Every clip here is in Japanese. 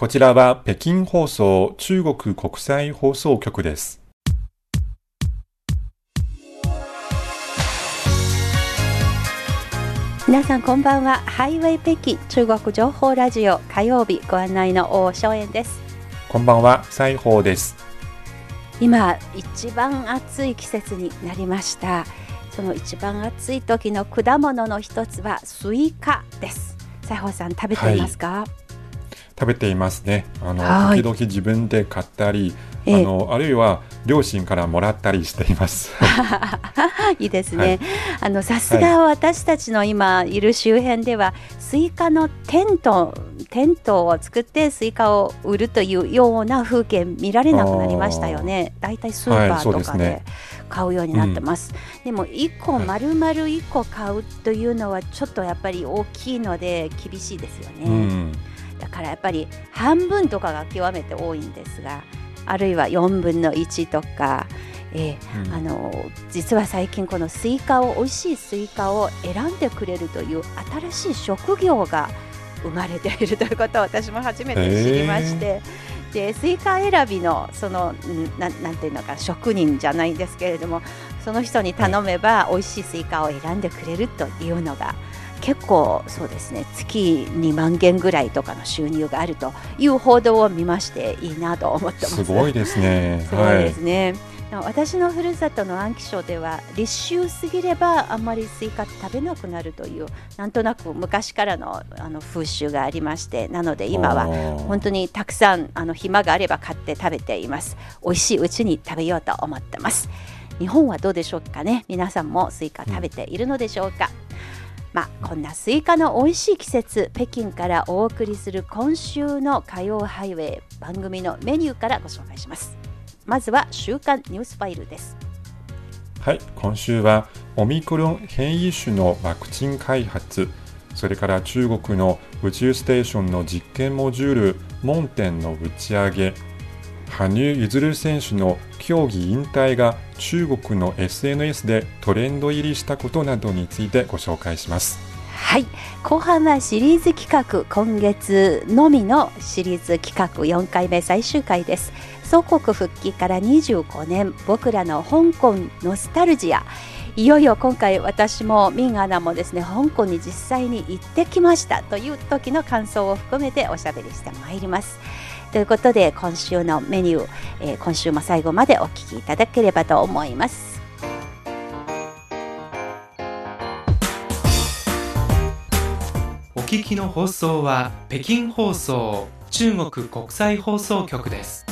こちらは北京放送中国国際放送局です。皆さんこんばんは。ハイウェイ北京中国情報ラジオ火曜日ご案内の王小燕です。こんばんは、斉鵬です。今一番暑い季節になりました。その一番暑い時の果物の一つはスイカです。斉鵬さん食べていますか？はい食べていますね。あの時々自分で買ったり、あのあるいは両親からもらったりしています。いいですね。はい、あのさすが私たちの今いる周辺では、スイカのテントテントを作ってスイカを売るというような風景見られなくなりましたよね。だいたいスーパーとかで買うようになってます。はいでねうん、でも1個丸々1個買うというのはちょっとやっぱり大きいので厳しいですよね。うんだからやっぱり半分とかが極めて多いんですがあるいは4分の1とか、えーうん、あの実は最近このスイカを美味しいスイカを選んでくれるという新しい職業が生まれているということを私も初めて知りまして。でスイカ選びのそのななんていうのか職人じゃないんですけれどもその人に頼めば美味しいスイカを選んでくれるというのが結構そうですね月2万元ぐらいとかの収入があるという報道を見ましていいなと思ってます。すごいですね。すごいですね。はい、私のふるさとの安徽省では立秋過ぎればあんまりスイカ食べなくなるというなんとなく昔からのあの風習がありましてなので今は本当にたくさんあの暇があれば買って食べています美味しいうちに食べようと思ってます日本はどうでしょうかね？皆さんもスイカ食べているのでしょうか、うんまあ、こんなスイカの美味しい季節北京からお送りする今週の火曜ハイウェイ番組のメニューからご紹介します。まずは週刊ニュースファイルです。はい今週はオミクロン変異種のワクチン開発。それから中国の宇宙ステーションの実験モジュール問天の打ち上げ。羽生結弦選手の競技引退が中国の SNS でトレンド入りしたことなどについてご紹介します。はい。後半はシリーズ企画今月のみのシリーズ企画4回目最終回です。祖国復帰から25年僕らの香港ノスタルジア。いよいよ今回私もミンアナもですね香港に実際に行ってきましたという時の感想を含めておしゃべりしてまいります。ということで今週のメニュー、えー、今週も最後までお聞きいただければと思います。お聞きの放送は北京放送中国国際放送局です。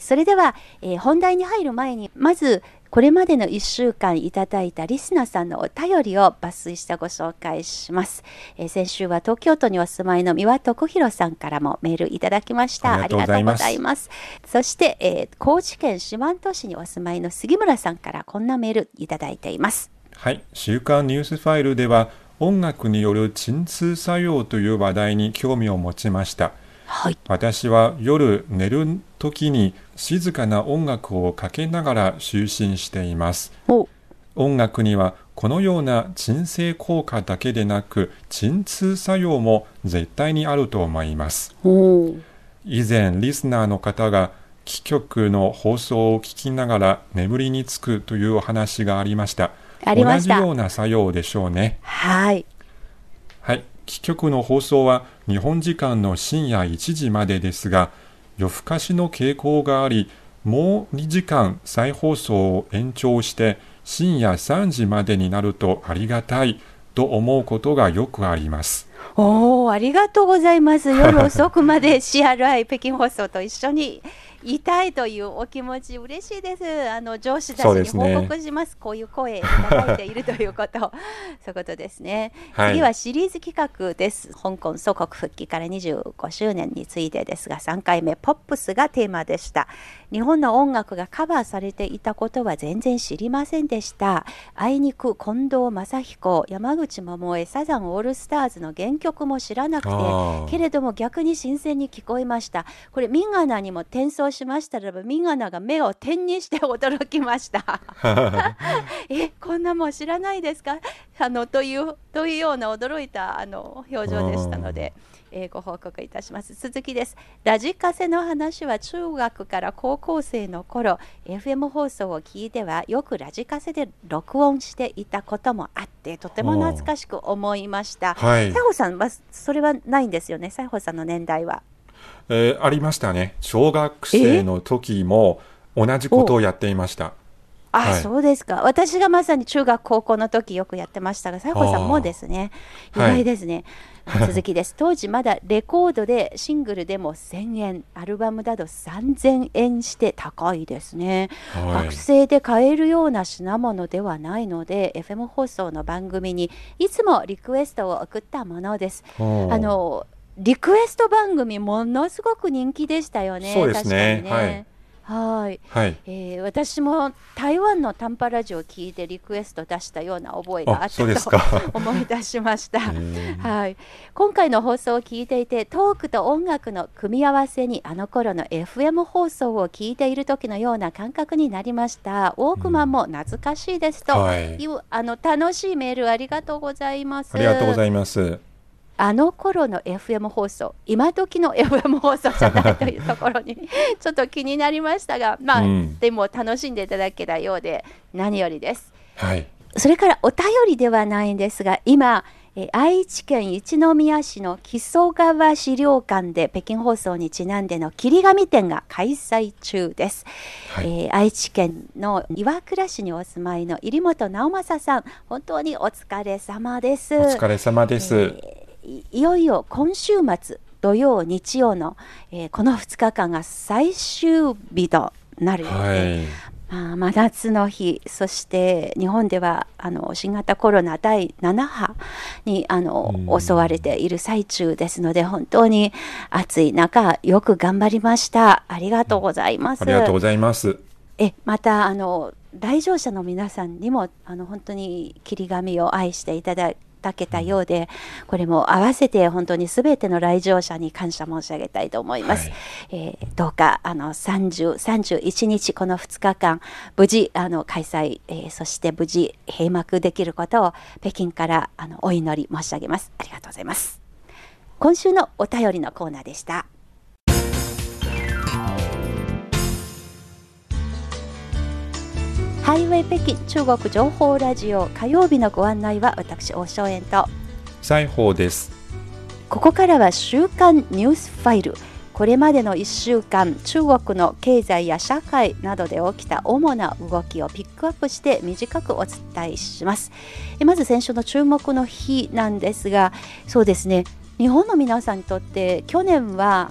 それでは、えー、本題に入る前にまずこれまでの1週間いただいたリスナーさんのお便りを抜粋してご紹介します。えー、先週は東京都にお住まいの三輪徳弘さんからもメールいただきました。ありがとうございます。そして、えー、高知県四万十市にお住まいの杉村さんからこんなメールいただいています。はい、週刊ニュースファイルでは音楽による鎮痛作用という話題に興味を持ちました。はい、私は夜寝る時に静かな音楽をかけながら就寝しています。音楽にはこのような鎮静効果だけでなく鎮痛作用も絶対にあると思います。以前リスナーの方が貴局の放送を聞きながら眠りにつくというお話がありました。同じような作用でしょうね。はい。はい貴局の放送は日本時間の深夜1時までですが夜更かしの傾向がありもう2時間再放送を延長して深夜3時までになるとありがたいと思うことがよくあります。おお、ありがとうございます。夜遅くまで CRI 北京放送と一緒にいたいというお気持ち嬉しいです。あの上司たちに報告します。すね、こういう声いただいているということ、そういうことですね、はい、次はシリーズ企画です。香港祖国復帰から25周年についてですが、3回目ポップスがテーマでした。日本の音楽がカバーされていたことは全然知りませんでした。あいにく近藤正彦、山口百恵、サザンオールスターズの原曲も知らなくて、けれども逆に新鮮に聞こえました。これミンガナにも転送しましたらばミガナが目を点にして驚きました。えこんなもん知らないですか？あのというというような驚いたあの表情でしたのでえー、ご報告いたします。続きです。ラジカセの話は中学から高校生の頃 FM 放送を聞いてはよくラジカセで録音していたこともあってとても懐かしく思いました、はい、さんはそれはないんですよね？西郷さんの年代は、えー、ありましたね小学生の時も同じことをやっていましたあ、はい、そうですか。私がまさに中学高校の時よくやってましたが、西郷さんもですね。意外ですね。はい、続きです。当時まだレコードでシングルでも1000円、アルバムだと3000円して高いですね。はい、学生で買えるような品物ではないので、FM 放送の番組にいつもリクエストを送ったものです。あのリクエスト番組ものすごく人気でしたよね。そうですね。ねはいはい、はい、えー、私も台湾の短波ラジオを聞いてリクエスト出したような覚えがあったと 思い出しました。はい、今回の放送を聞いていてトークと音楽の組み合わせにあの頃の FM 放送を聞いている時のような感覚になりました。ウォークマンも懐かしいですという、はい、あの楽しいメールありがとうございます。ありがとうございます。あの頃の FM 放送今時の FM 放送じゃないというところに ちょっと気になりましたがまあ、うん、でも楽しんでいただけたようで何よりです。はい、それからお便りではないんですが今え愛知県一宮市の木曽川資料館で北京放送にちなんでの切り紙展が開催中です、はい、えー、愛知県の岩倉市にお住まいの入本直政さん本当にお疲れ様です。お疲れ様です、えーいよいよ今週末土曜日曜の、えー、この2日間が最終日となるはい。まあ、真夏の日そして日本ではあの新型コロナ第7波にあの、うん、襲われている最中ですので本当に暑い中よく頑張りました。ありがとうございます、ありがとうございます。えまたあの来場者の皆さんにもあの本当に切り紙を愛していただいてたけたようで、これも合わせて本当にすべての来場者に感謝申し上げたいと思います。はい、えー、どうかあの30、31日この2日間無事あの開催、えー、そして無事閉幕できることを北京からあのお祈り申し上げます。ありがとうございます。今週のお便りのコーナーでした。ハイウェイ北京中国情報ラジオ火曜日のご案内は私大正円と。西宝です。ここからは週刊ニュースファイル。これまでの1週間中国の経済や社会などで起きた主な動きをピックアップして短くお伝えします。まず先週の注目の日なんですがそうですね。日本の皆さんにとって去年は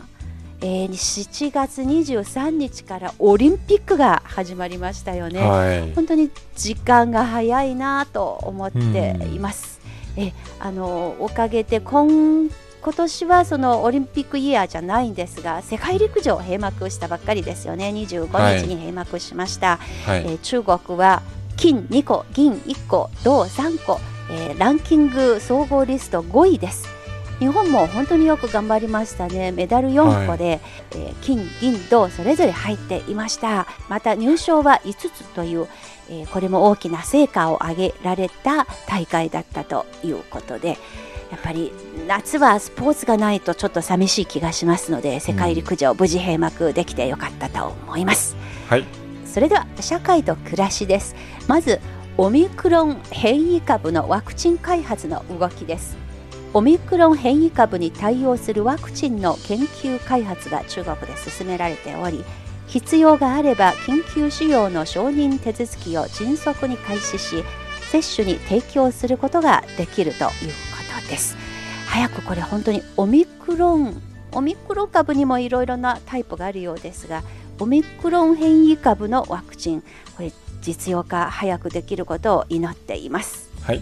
えー、7月23日からオリンピックが始まりましたよね、はい、本当に時間が早いなと思っています。えあのおかげで今今年はそのオリンピックイヤーじゃないんですが世界陸上閉幕したばっかりですよね。25日に閉幕しました、はい、えー、中国は金2個銀1個銅3個、えー、ランキング総合リスト5位です日本も本当によく頑張りましたね。メダル4個で、はい、えー、金銀銅それぞれ入っていました。また入賞は5つという、えー、これも大きな成果を上げられた大会だったということでやっぱり夏はスポーツがないとちょっと寂しい気がしますので世界陸上無事閉幕できてよかったと思います、はい、それでは社会と暮らしです。まずオミクロン変異株のワクチン開発の動きですオミクロン変異株に対応するワクチンの研究開発が中国で進められており必要があれば緊急使用の承認手続きを迅速に開始し接種に提供することができるということです。早くこれ本当にオミクロンオミクロン株にもいろいろなタイプがあるようですがオミクロン変異株のワクチンこれ実用化早くできることを祈っています。はい。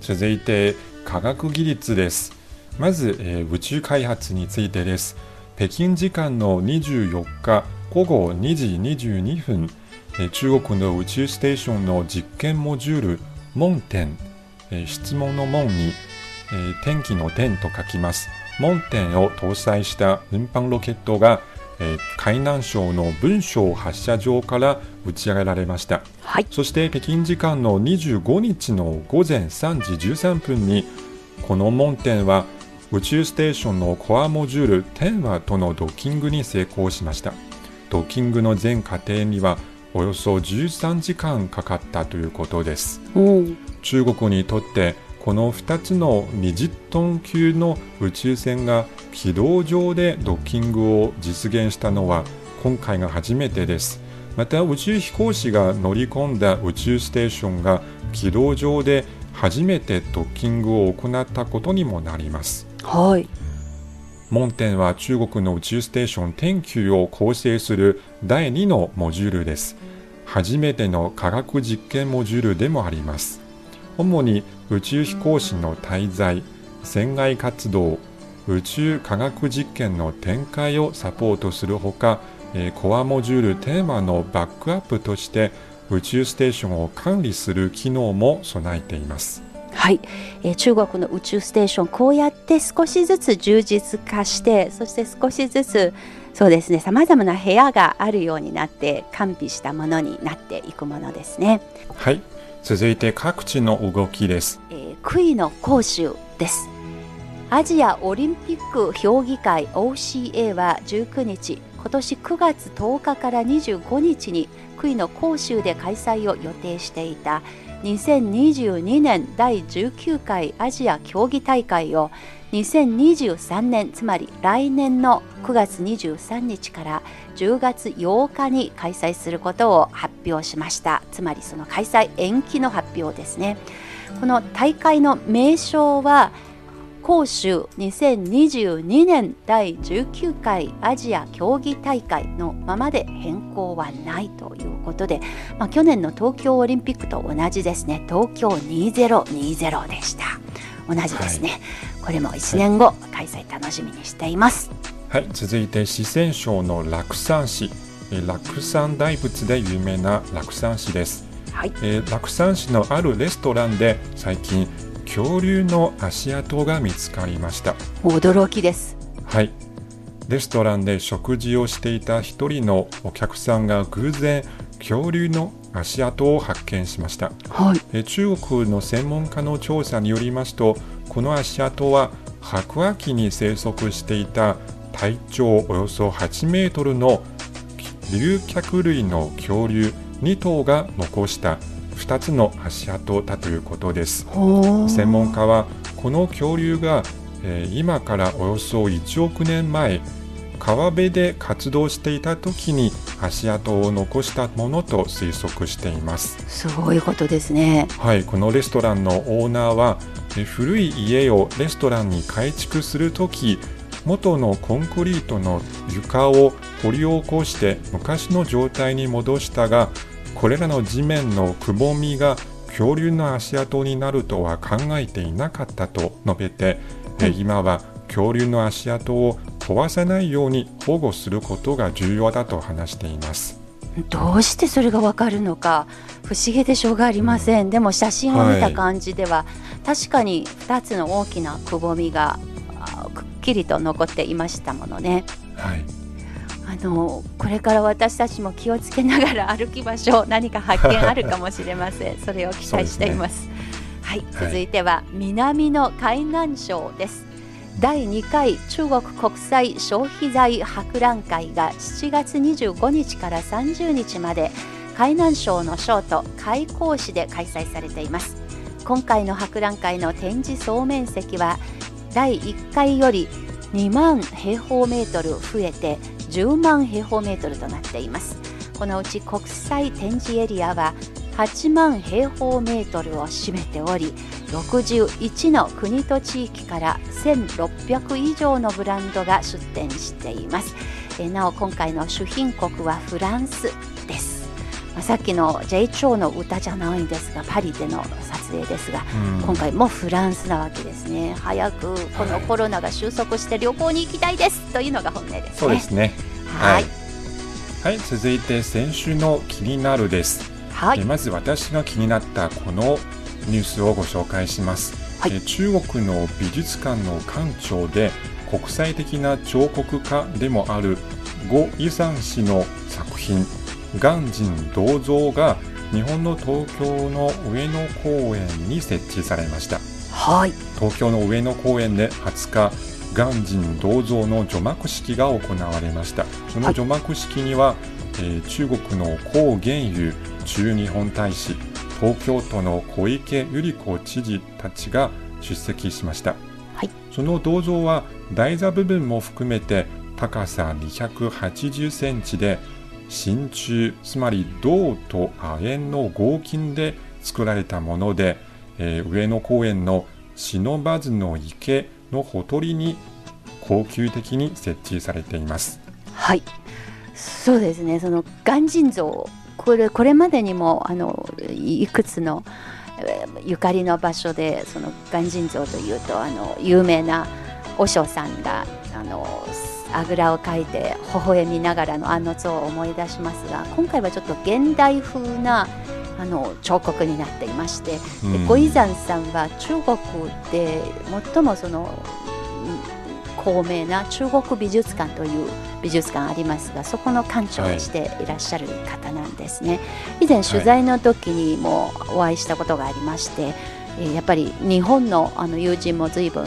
続いて科学技術です。まず、えー、宇宙開発についてです。北京時間の24日午後2時22分、えー、中国の宇宙ステーションの実験モジュール門天、えー、質問の門に、えー、天気の天と書きます。門天を搭載した運搬ロケットがえー、海南省の文章発射場から打ち上げられました、はい、そして北京時間の25日の午前3時13分にこの門天は宇宙ステーションのコアモジュール10話とのドッキングに成功しました。ドッキングの全過程にはおよそ13時間かかったということです、うん、中国にとってこの2つの20トン級の宇宙船が軌道上でドッキングを実現したのは今回が初めてですまた宇宙飛行士が乗り込んだ宇宙ステーションが軌道上で初めてドッキングを行ったことにもなります。はい。門天は中国の宇宙ステーション天球を構成する第2のモジュールです。初めての科学実験モジュールでもあります。主に宇宙飛行士の滞在、船外活動、宇宙科学実験の展開をサポートするほか、コアモジュールテーマのバックアップとして宇宙ステーションを管理する機能も備えています。はい、えー、中国の宇宙ステーションこうやって少しずつ充実化してそして少しずつそうですねさまざまな部屋があるようになって完備したものになっていくものですね。はい続いて各地の動きです、えー、杭の講習です。アジアオリンピック評議会 OCA は19日今年9月10日から25日に杭の広州で開催を予定していた2022年第19回アジア競技大会を2023年つまり来年の9月23日から10月8日に開催することを発表しました。つまりその開催延期の発表ですね。この大会の名称は杭州2022年第19回アジア競技大会のままで変更はないということで、まあ、去年の東京オリンピックと同じですね。東京2020でした。同じですね、はい、これも1年後、はい、開催楽しみにしています。はい。続いて四川省の楽山市。楽山大仏で有名な楽山市です、はい。えー、楽山市のあるレストランで最近恐竜の足跡が見つかりました。驚きです。はい。レストランで食事をしていた一人のお客さんが偶然恐竜の足跡を発見しました、はい、え中国の専門家の調査によりますとこの足跡は白亜紀に生息していた体長およそ8メートルの竜脚類の恐竜2頭が残した2つの足跡だということです。専門家はこの恐竜が、えー、今からおよそ1億年前川辺で活動していた時に足跡を残したものと推測しています。すごいことですね。はいこのレストランのオーナーは古い家をレストランに改築する時元のコンクリートの床を掘り起こして昔の状態に戻したがこれらの地面のくぼみが恐竜の足跡になるとは考えていなかったと述べて、うん、今は恐竜の足跡を壊さないように保護することが重要だと話しています。どうしてそれがわかるのか不思議でしょうがありません、うん、でも写真を見た感じでは、はい、確かに2つの大きなくぼみがくっきりと残っていましたものね。はい。あのこれから私たちも気をつけながら歩きましょう。何か発見あるかもしれません。それを期待しています、ね、はい、続いては南の海南省です第2回中国国際消費財博覧会が7月25日から30日まで海南省の省都開港市で開催されています。今回の博覧会の展示総面積は第1回より2万平方メートル増えて10万平方メートルとなっています。このうち国際展示エリアは8万平方メートルを占めており61の国と地域から1600以上のブランドが出展しています。なお今回の主賓国はフランスです。まさっきの J 長の歌じゃないんですがパリでの撮影ですが、今回もフランスなわけですね。早くこのコロナが収束して旅行に行きたいですというのが本音ですね。そうですね。はい、はい、続いて先週の気になるですはい、まず私が気になったこのニュースをご紹介します、はい、中国の美術館の館長で国際的な彫刻家でもある呉イザン氏の作品「鑑真銅像」が日本の東京の上野公園に設置されました、はい、東京の上野公園で20日鑑真銅像の除幕式が行われました。その除幕式には、はい、えー、中国の江元友駐日本大使東京都の小池百合子知事たちが出席しました、はい、その銅像は台座部分も含めて高さ280センチで真鍮つまり銅と亜鉛の合金で作られたもので、えー、上野公園の忍ずの池のほとりに高級的に設置されています。はいそうですね。その鑑真像。これこれまでにもあのいくつのゆかりの場所でその鑑真像というとあの有名な和尚さんがあのあぐらをかいて微笑みながらのあの像を思い出しますが今回はちょっと現代風なあの彫刻になっていまして、うん、でイザンさんは中国で最もその高名な中国美術館という美術館ありますがそこの館長をしていらっしゃる方なんですね、はい、以前取材の時にもお会いしたことがありまして、はい、やっぱり日本のあの友人も随分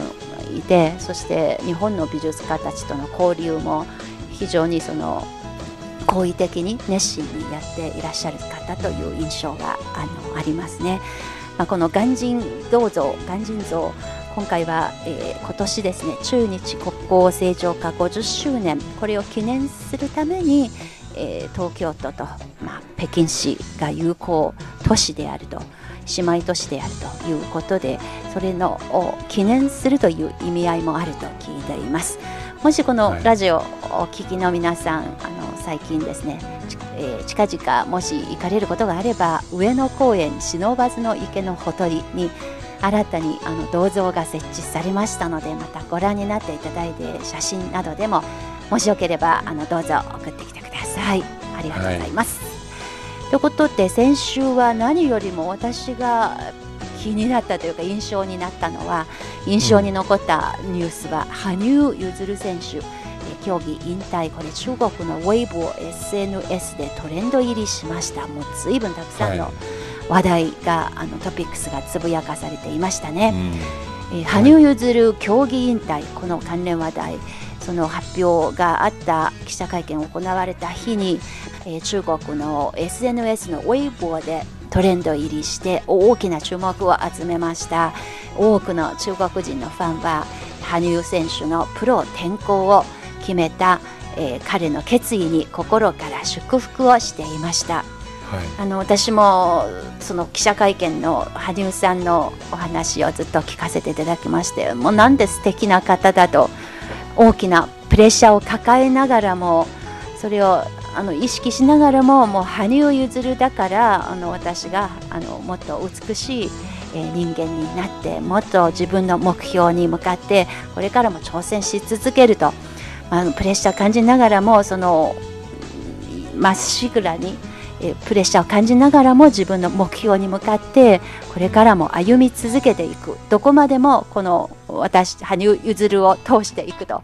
いてそして日本の美術家たちとの交流も非常にその好意的に熱心にやっていらっしゃる方という印象があのありますね。まあ、この鑑真銅像鑑真像今回は、えー、今年ですね中日国交正常化50周年これを記念するために、えー、東京都と、まあ、北京市が友好都市であると姉妹都市であるということでそれのを記念するという意味合いもあると聞いています。もしこのラジオをお聞きの皆さん、はい、あの最近ですね、えー、近々もし行かれることがあれば上野公園忍ばずの池のほとりに新たにあの銅像が設置されましたのでまたご覧になっていただいて写真などでももしよければあのどうぞ送ってきてください。ありがとうございます、はい、ということで先週は何よりも私が気になったというか印象になったのは印象に残ったニュースは、羽生結弦選手競技引退。これ中国のウェイボー SNS でトレンド入りしました。もう随分たくさんの、はい。話題があのトピックスがつぶやかされていましたね、うん、えー、羽生結弦競技引退この関連話題その発表があった記者会見を行われた日に、えー、中国の SNS のウェイボーでトレンド入りして大きな注目を集めました。多くの中国人のファンは羽生選手のプロ転向を決めた、えー、彼の決意に心から祝福をしていました。はい、あの私もその記者会見の羽生さんのお話をずっと聞かせていただきましてもうなんで素敵な方だと大きなプレッシャーを抱えながらもそれをあの意識しながらももう羽生結弦だからあの私があのもっと美しい人間になってもっと自分の目標に向かってこれからも挑戦し続けると、まあ、プレッシャー感じながらもそのまっしぐらにえプレッシャーを感じながらも自分の目標に向かってこれからも歩み続けていく。どこまでもこの私羽生結弦を通していくと。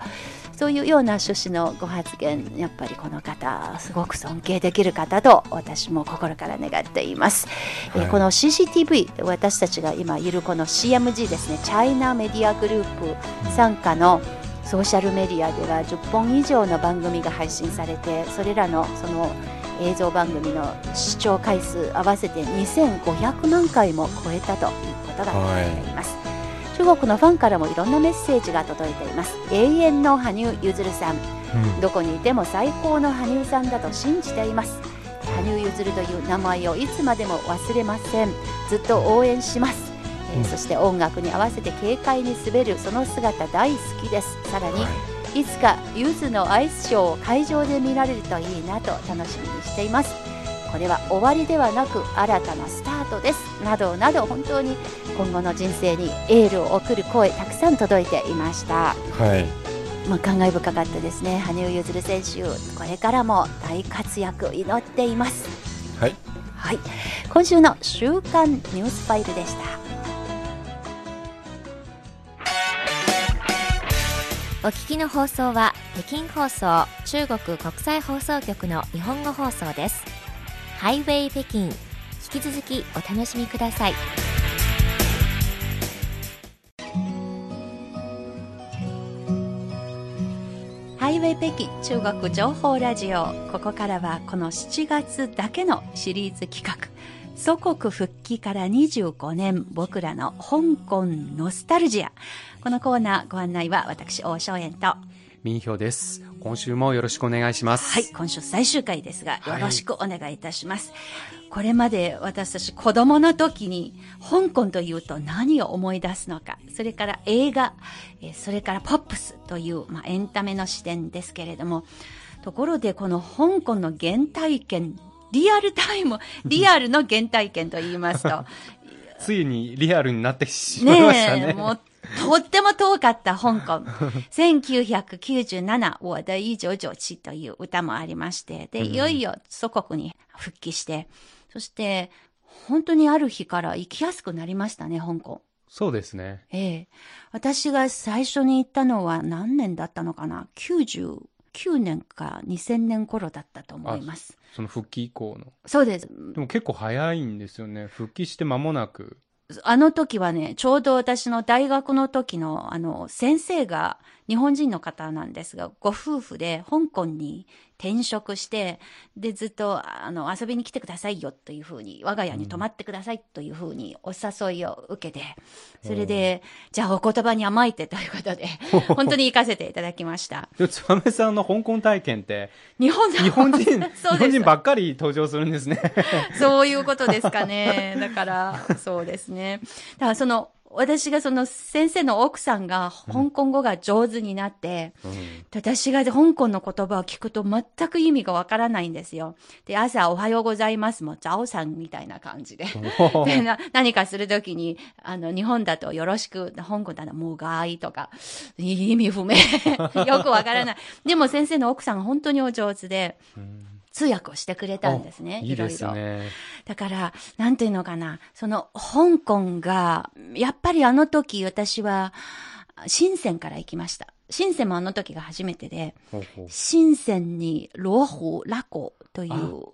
そういうような趣旨のご発言やっぱりこの方すごく尊敬できる方と私も心から願っています、はい、えこの CCTV 私たちが今いるこの CMG ですね。チャイナメディアグループ傘下のソーシャルメディアでは10本以上の番組が配信されてそれらのその映像番組の視聴回数合わせて2500万回も超えたということが言われています、はい、中国のファンからもいろんなメッセージが届いています。永遠の羽生結弦さん、うん、どこにいても最高の羽生さんだと信じています。羽生結弦という名前をいつまでも忘れません。ずっと応援します。えー、そして音楽に合わせて軽快に滑る。その姿大好きです。さらに、はいいつかゆずのアイスショーを会場で見られるといいなと楽しみにしています。これは終わりではなく新たなスタートです。などなど本当に今後の人生にエールを送る声たくさん届いていました。はい。まあ、感慨深かったですね。羽生結弦選手これからも大活躍祈っています。はい、はい、今週の週刊ニュースファイルでしたお聞きの放送は北京放送中国国際放送局の日本語放送です。ハイウェイ北京引き続きお楽しみください。ハイウェイ北京中国情報ラジオ。ここからはこの7月だけのシリーズ企画。祖国復帰から25年僕らの香港ノスタルジア。このコーナーご案内は私大正円と。民票です。今週もよろしくお願いします。はい今週最終回ですがよろしくお願いいたします、はい、これまで私たち子供の時に香港というと何を思い出すのかそれから映画それからポップスという、まあ、エンタメの視点ですけれどもところでこの香港の原体験リアルタイム リアルの原体験と言いますと ついにリアルになってしまいましたね。ねもうとっても遠かった香港。1997、我的1997という歌もありまして、で、いよいよ祖国に復帰して、そして、本当にある日から行きやすくなりましたね、香港。そうですね。ええ。私が最初に行ったのは何年だったのかな？?99 年か2000年頃だったと思います。その復帰以降の。そうです。でも結構早いんですよね。復帰して間もなく。あの時はね、ちょうど私の大学の時の、あの、先生が日本人の方なんですが、ご夫婦で香港に転職して、で、ずっと、あの、遊びに来てくださいよというふうに、我が家に泊まってくださいというふうにお誘いを受けて、それで、じゃあお言葉に甘えてということで、本当に行かせていただきました。つばめさんの香港体験って、日本日本人、日本人ばっかり登場するんですね。そういうことですかね。だから、そうですね。だからその、私がその先生の奥さんが香港語が上手になって、うん、私が香港の言葉を聞くと全く意味がわからないんですよ。で、朝おはようございますも、ザオさんみたいな感じで。でな何かするときに、あの、日本だとよろしく、香港だともうがいとか、意味不明。よくわからない。でも先生の奥さん本当にお上手で、うん通訳をしてくれたんですね。いろいろ。だから、なんていうのかな、その、香港が、やっぱりあの時私は、深センから行きました。深センもあの時が初めてで、深センにローホラコという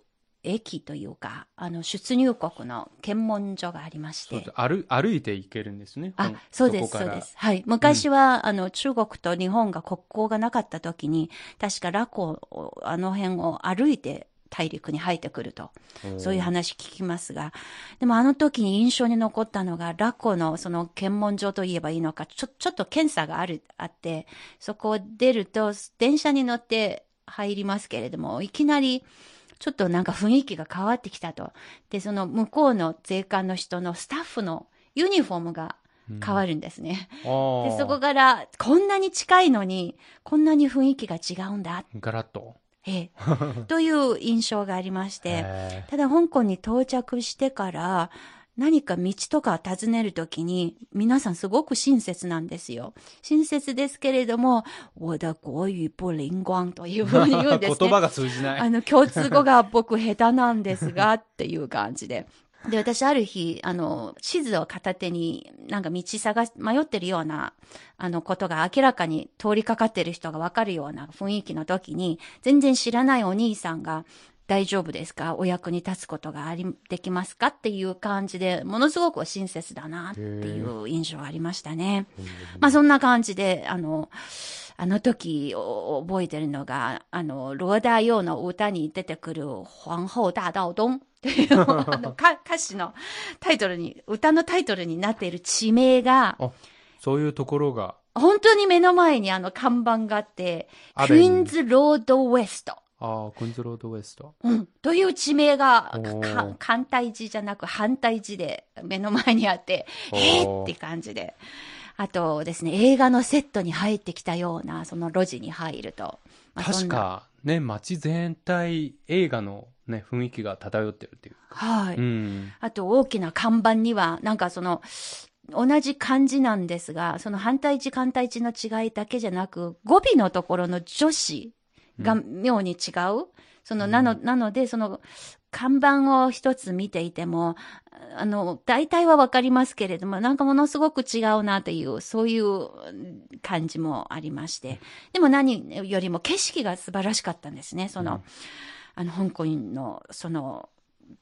駅というか、あの、出入国の検問所がありまして。歩歩いて行けるんですね。あ、そうです、そうです。はい。昔は、うん、あの、中国と日本が国交がなかった時に、確かラコ、あの辺を歩いて大陸に入ってくると。そういう話聞きますが。でもあの時に印象に残ったのが、ラコのその検問所と言えばいいのか、ちょ、ちょっと検査がある、あって、そこを出ると、電車に乗って入りますけれども、いきなり、ちょっとなんか雰囲気が変わってきたと。で、その向こうの税関の人のスタッフのユニフォームが変わるんですね。うん、で、そこから、こんなに近いのに、こんなに雰囲気が違うんだ。ガラッと。ええ。という印象がありまして、ただ香港に到着してから、何か道とか尋ねるときに、皆さんすごく親切なんですよ。親切ですけれども、我的国語不灵光というふうに言うんですね。言葉が通じない。あの、共通語が僕下手なんですが、っていう感じで。で、私ある日、あの、地図を片手に、なんか道探し、迷ってるような、あの、ことが明らかに通りかかってる人がわかるような雰囲気の時に、全然知らないお兄さんが、大丈夫ですか？お役に立つことがあり、できますか？っていう感じで、ものすごく親切だなっていう印象がありましたね。まあそんな感じで、あの、あの時覚えてるのが、あの、ローダー用の歌に出てくる、皇后大道東っていう あの歌歌詞のタイトルに、歌のタイトルになっている地名が、そういうところが。本当に目の前にあの看板があって、クイーンズロードウェスト。ああ、コンズロードウエスト。うん。という地名が、反対字じゃなく反対字で目の前にあって、えーって感じで。あとですね、映画のセットに入ってきたような、その路地に入ると。まあ、確か、ね、街全体、映画のね、雰囲気が漂ってるっていう。はい。うん。あと、大きな看板には、なんかその、同じ漢字なんですが、その反対字反対字の違いだけじゃなく、語尾のところの女子が妙に違う。その、なの、なので、その、看板を一つ見ていても、あの、大体はわかりますけれども、なんかものすごく違うなという、そういう感じもありまして。でも何よりも景色が素晴らしかったんですね。その、あの、香港の、その、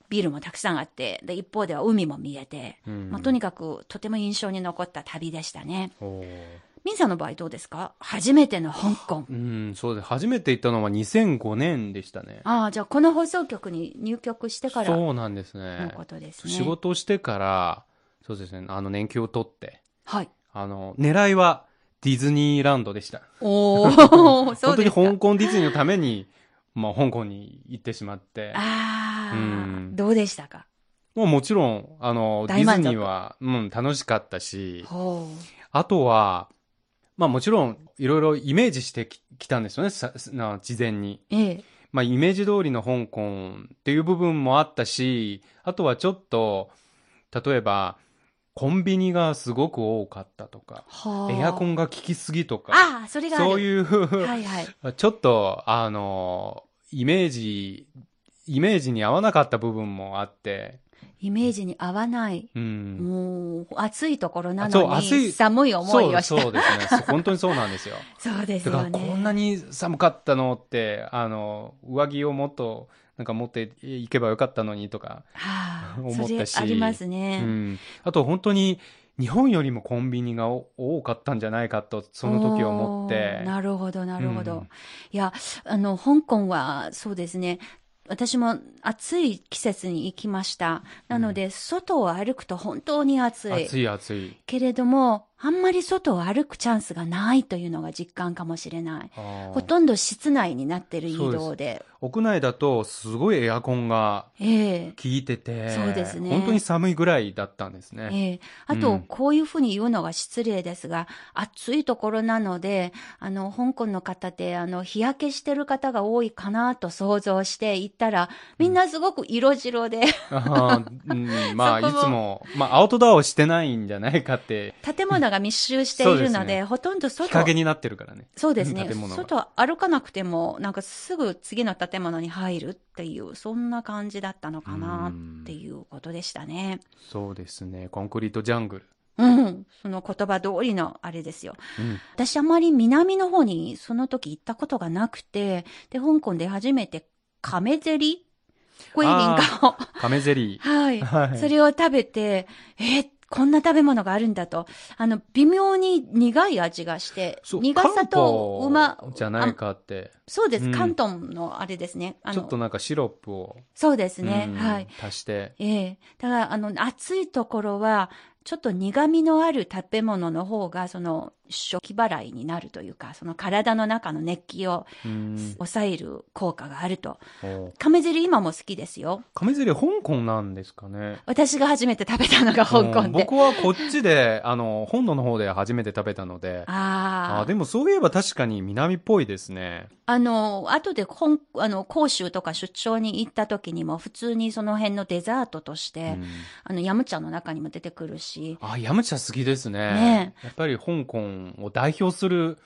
ビルもたくさんあって、で、一方では海も見えて、まあ、とにかくとても印象に残った旅でしたね。ミンさんの場合どうですか？初めての香港。うん、そうです。初めて行ったのは2005年でしたね。ああ、じゃあこの放送局に入局してからのそうなんですね。ことですね。仕事をしてから、そうですね、あの、年休を取って、はい。あの、狙いはディズニーランドでした。おー、そう本当に。香港ディズニーのために、まあ、香港に行ってしまって、ああ、うんどうでしたか？もうもちろん、あの、ディズニーは、うん、楽しかったし、ほあとは、まあもちろん、いろいろイメージしてききたんですよね、さな事前に。う。ええ。まあ、イメージ通りの香港っていう部分もあったし、あとはちょっと、例えば、コンビニがすごく多かったとか、はあ。エアコンが効きすぎとか、ああ、それが。そういう、はいはい。ちょっと、あの、イメージ、イメージに合わなかった部分もあって、イメージに合わない。うん。もう、暑いところなのに、寒い思いをした。そうですね。本当にそうなんですよ。そうですよね。こんなに寒かったのって、あの、上着をもっと、なんか持っていけばよかったのにとか、はあ、思ったしありますうね。ん。あと本当に、日本よりもコンビニがお多かったんじゃないかと、その時思って。なるほど、なるほど。うんいや、あの、香港は、そうですね。私も暑い季節に行きました。なので、外を歩くと本当に暑い。暑い暑い。けれども、あんまり外を歩くチャンスがないというのが実感かもしれない。ほとんど室内になってる移動で。屋内だと、すごいエアコンがええ。効いてて、そうですね。本当に寒いぐらいだったんですね。ええ。あと、うん。こういうふうに言うのが失礼ですが、暑いところなので、あの、香港の方って、あの、日焼けしてる方が多いかなと想像して行ったら、みんなすごく色白で、あーうん、まあ、いつも、まあ、アウトドアをしてないんじゃないかって、建物が密集しているので、ですねほとんど外日、陰になってるからね。そうですね外歩かなくても、なんかすぐ次の建物に入るっていう、そんな感じだったのかなっていうことでしたね。そうですね。コンクリートジャングル。うん。その言葉通りのあれですよ。うん。私あまり南の方にその時行ったことがなくて、で、香港で初めて亀ゼリコイビンカを、亀ゼリー。はい、はいそれを食べて、えーこんな食べ物があるんだと。あの、微妙に苦い味がして、苦さとうまじゃないかって、そうです、うん関東のあれですね。あちょっとの、なんかシロップを、そうですね、うんはい。足して。ええだから、あの、暑いところは、ちょっと苦味のある食べ物の方が、その、初期払いになるというか、その体の中の熱気をうん。抑える効果があると。お亀ゼリ今も好きですよ。亀ゼリー香港なんですかね？私が初めて食べたのが香港うんで。僕はこっちで、あの、本土の方で初めて食べたので、ああ。あでもそういえば確かに南っぽいですね。あの、後で香、あの、広州とか出張に行った時にも、普通にその辺のデザートとして、うんあの、ヤムチャの中にも出てくるし、あ、ヤムチャ好きですね。ねやっぱり香港を代表する。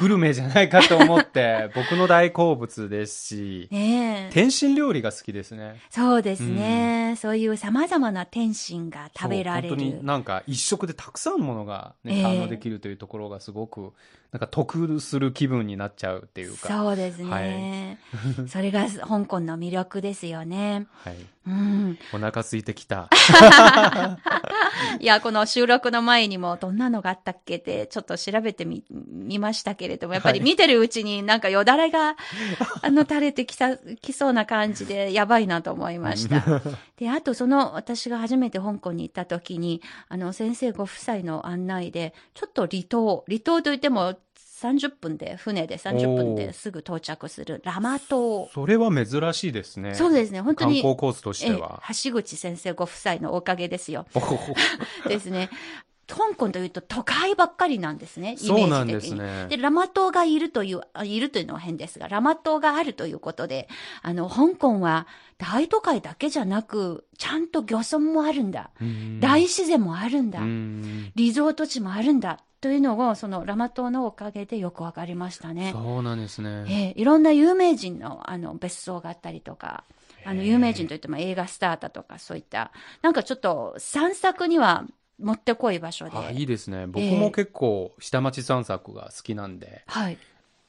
グルメじゃないかと思って、僕の大好物ですし、ねえ。天津料理が好きですね。そうですね。そういう様々な天津が食べられる本当に。なんか一食でたくさんのものが、ね、ええ堪能できるというところがすごく、なんか得する気分になっちゃうっていうか。そうですね。それが香港の魅力ですよね。はい。うん。お腹空いてきた。いや、この収録の前にもどんなのがあったっけってちょっと調べてみ、みましたけれども、やっぱりはい見てるうちになんかよだれが、あの、垂れてきさ、きそうな感じでやばいなと思いました。で、あとその私が初めて香港に行った時に、あの、先生ご夫妻の案内で、ちょっと離島、離島といっても30分で、船で30分ですぐ到着するラマ島。それは珍しいですね。そうですね、本当観に。光コースとしては。ええ橋口先生ご夫妻のおかげですよ。ですね。香港というと都会ばっかりなんですね、イメージ的に。そうなんですねで、ラマ島がいるという、あいるというのは変ですが、ラマ島があるということで、あの、香港は大都会だけじゃなく、ちゃんと漁村もあるんだ。うん大自然もあるんだ。うんリゾート地もあるんだ。というのを、そのラマ島のおかげでよくわかりましたね。そうなんですね。ええいろんな有名人のあの別荘があったりとか、あの有名人といっても映画スターだとかそういった、なんかちょっと散策にはもってこい場所で。あいいですね。僕も結構下町散策が好きなんで、はい。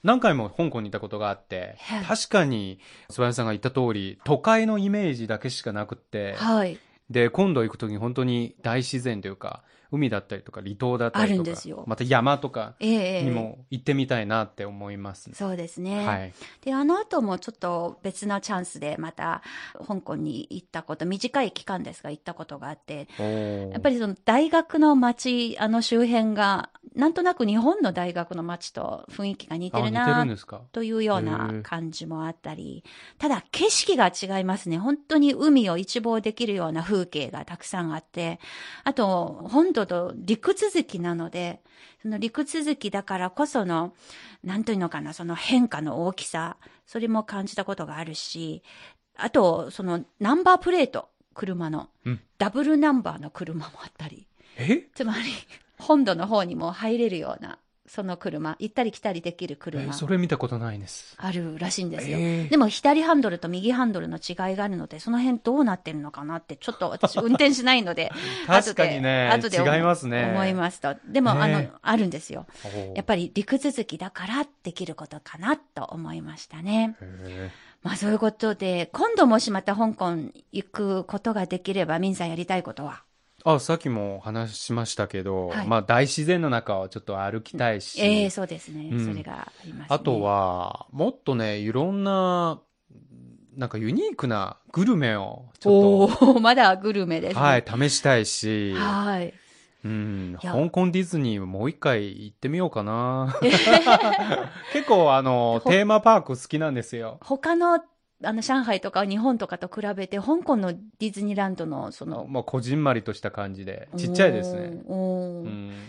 何回も香港に行ったことがあってはい、確かに、諏訪屋さんが言った通り、都会のイメージだけしかなくって、はい。で、今度行くときに本当に大自然というか、海だったりとか離島だったありとかまた山とかええええにも行ってみたいなって思います。そうですね。はい。で、あの後もちょっと別なチャンスでまた香港に行ったこと、短い期間ですが行ったことがあって、やっぱり、りその大学の街、あの周辺が、なんとなく日本の大学の街と雰囲気が似てるなというようへなえ感じもあったり、ただ景色が違いますね。本当に海を一望できるような風景がたくさんあって、あと本土と陸続きなので、その陸続きだからこその、なんというのかな、その変化の大きさ、それも感じたことがあるし、あと、そのナンバープレート、車の、うん。ダブルナンバーの車もあったり、え？つまり、本土の方にも入れるような、その車、行ったり来たりできる車。えそれ見たことないです。あるらしいんですよ。えーでも左ハンドルと右ハンドルの違いがあるので、その辺どうなってるのかなって、ちょっと私運転しないので、確かにね、後で後で違いますね。思いますと。でも、ねあの、あるんですよ。やっぱり陸続きだからできることかなと思いましたね。へまあそういうことで、今度もしまた香港行くことができれば、ミンさんやりたいことは？ーあ、さっきも話しましたけど、はいまあ大自然の中をちょっと歩きたいし、ええそうですね、うんそれがありますね。あと、は、もっとね、いろんな、なんかユニークなグルメをちょおっと、おまだグルメですね。はい、試したいし、はい。うん、いや香港ディズニーもう一回行ってみようかな。結構あの、ほテーマパーク好きなんですよ。他の、あの、上海とか日本とかと比べて、香港のディズニーランドの、その、まあ、こじんまりとした感じで、ちっちゃいですね。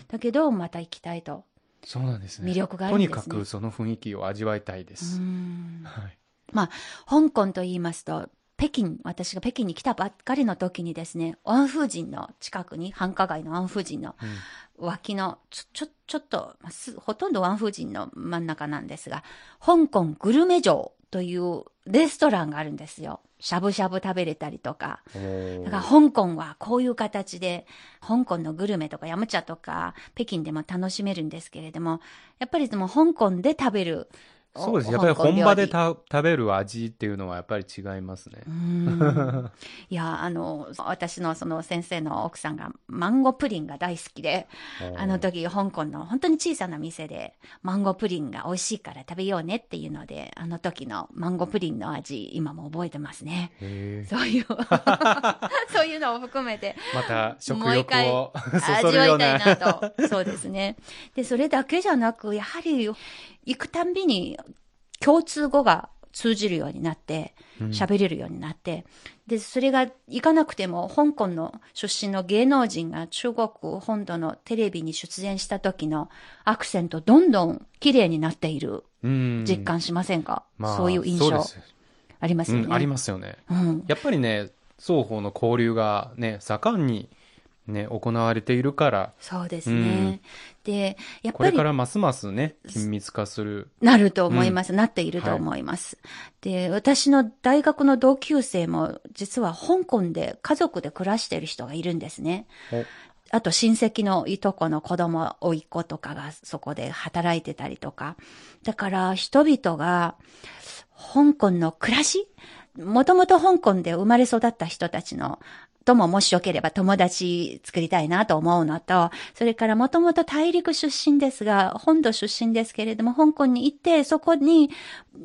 だけど、また行きたいと。そうなんですね。魅力があるとにんですねかくその雰囲気を味わいたいでうす。んはい。香港と言いますと、北京、私が北京に来たばっかりの時にですね、安風神の近くに、繁華街の安風神のうん脇の、ちょ、ちょ、ちょっと、まあすほとんど安風神の真ん中なんですが、香港グルメ城というレストランがあるんですよ。しゃぶしゃぶ食べれたりとか。だから香港はこういう形で、香港のグルメとかヤムチャとか、北京でも楽しめるんですけれども、やっぱりでも香港で食べる。そうです。おやっぱり本場で食べる味っていうのはやっぱり違いますね いや、あの、私のその先生の奥さんがマンゴープリンが大好きで、あの時香港の本当に小さな店でマンゴープリンが美味しいから食べようねっていうので、あの時のマンゴープリンの味、今も覚えてますね。そういう、そういうのを含めて、また食もう一回欲をそ味わいたいな。なと。そうですね。で、それだけじゃなく、やはり、行くたんびに共通語が通じるようになって、うん喋れるようになって、で、それが行かなくても、香港の出身の芸能人が中国本土のテレビに出演した時のアクセント、どんどん綺麗になっているうん実感しませんか、まあそういう印象ありますよね。うん、ありますよね。うん。やっぱりね、双方の交流がね、盛んにね、行われているから、そうですね。で、やっこれぱりからますますね、緊密化する。なると思います。なっていると思います。で、私の大学の同級生も、実は香港で家族で暮らしている人がいるんですね。おあと親戚のいとこの子供、甥っ子とかがそこで働いてたりとか。だから人々が香港の暮らしもともと香港で生まれ育った人たちのとももしよければ友達作りたいなと思うのと、それからもともと大陸出身ですが、本土出身ですけれども、香港に行って、そこに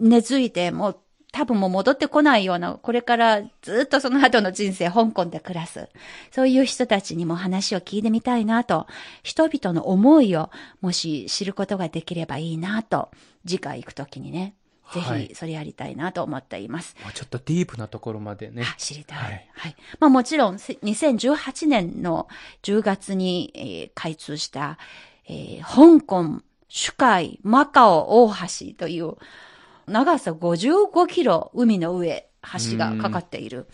根付いて、もう多分もう戻ってこないような、これからずっとその後の人生、香港で暮らす。そういう人たちにも話を聞いてみたいなと、人々の思いをもし知ることができればいいなと、次回行くときにね、ぜはいひそれやりたいなと思っています。もうちょっとディープなところまでね。あ知りたい。ははいい。まあもちろん、せ2018年の10月に、えー開通した、えー香港、主海、マカオ、大橋という、長さ55キロ海の上、橋がかかっている。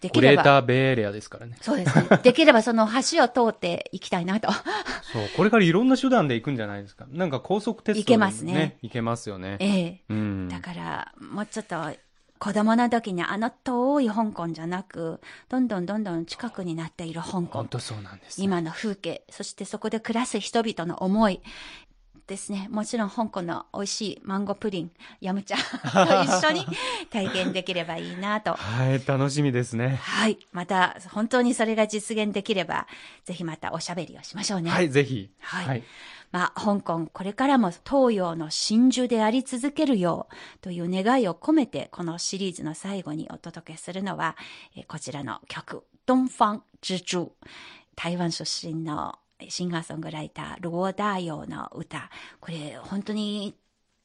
でグレーきれば、ターベイエリアですからね。そうですね。できればその橋を通って行きたいなと。そう、これからいろんな手段で行くんじゃないですか。なんか高速鉄道、行けますね。行けますよね。ええうん。だから、もうちょっと、子供の時にあの遠い香港じゃなく、どんどんどんどん近くになっている香港本。当そうなんです、今の風景、そしてそこで暮らす人々の思い、ですね。もちろん香港の美味しいマンゴープリン、ヤムチャと一緒に 体験できればいいなと。はい、楽しみですね。はい。また、本当にそれが実現できれば、ぜひまたおしゃべりをしましょうね。はい、ぜひ。はいはい。まあ、香港、これからも東洋の真珠であり続けるようという願いを込めて、このシリーズの最後にお届けするのは、えーこちらの曲、東方之珠。台湾出身のシンガーソングライター、ローダーヨーの歌。これ、本当に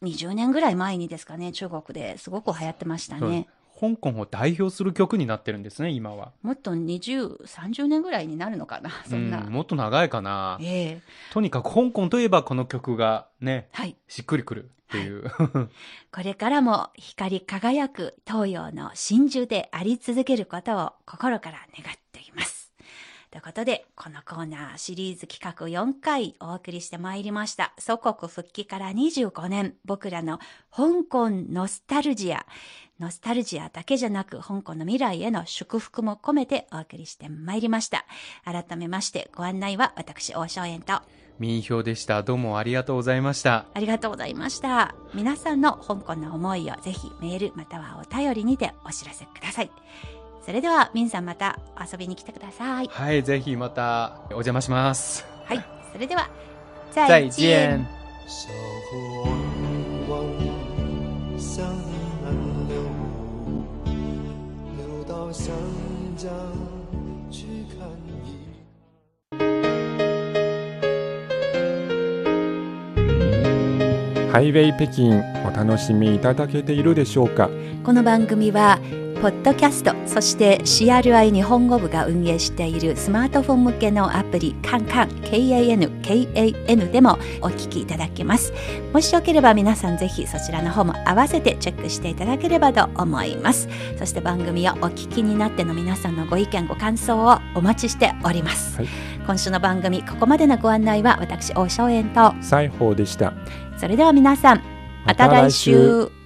20年ぐらい前にですかね、中国ですごく流行ってましたね。香港を代表する曲になってるんですね、今は。もっと20、30年ぐらいになるのかな、そんな。うんもっと長いかな。ええとにかく香港といえばこの曲がね、はい。しっくりくるっていう。これからも光り輝く東洋の真珠であり続けることを心から願って。ということで、このコーナーシリーズ企画4回お送りしてまいりました。祖国復帰から25年、僕らの香港ノスタルジア。ノスタルジアだけじゃなく、香港の未来への祝福も込めてお送りしてまいりました。改めまして、ご案内は私、大正円と、民票でした。どうもありがとうございました。ありがとうございました。皆さんの香港の思いをぜひメールまたはお便りにてお知らせください。それでは、ミンさんまた遊びに来てください。はい、ぜひまたお邪魔します。はい。それでは、再再见见。。小河汪汪，向你们流，流到湘江去看你。ハイウェイ北京お楽しみいただけているでしょうかこの番組は、ポッドキャスト、そして CRI 日本語部が運営しているスマートフォン向けのアプリ、カンカン、KAN、KAN でもお聞きいただけます。もしよければ皆さんぜひそちらの方も合わせてチェックしていただければと思います。そして番組をお聞きになっての皆さんのご意見、ご感想をお待ちしております。はい今週の番組、ここまでのご案内は私、大正円と、西宝でしたそれでは皆さん、また来週。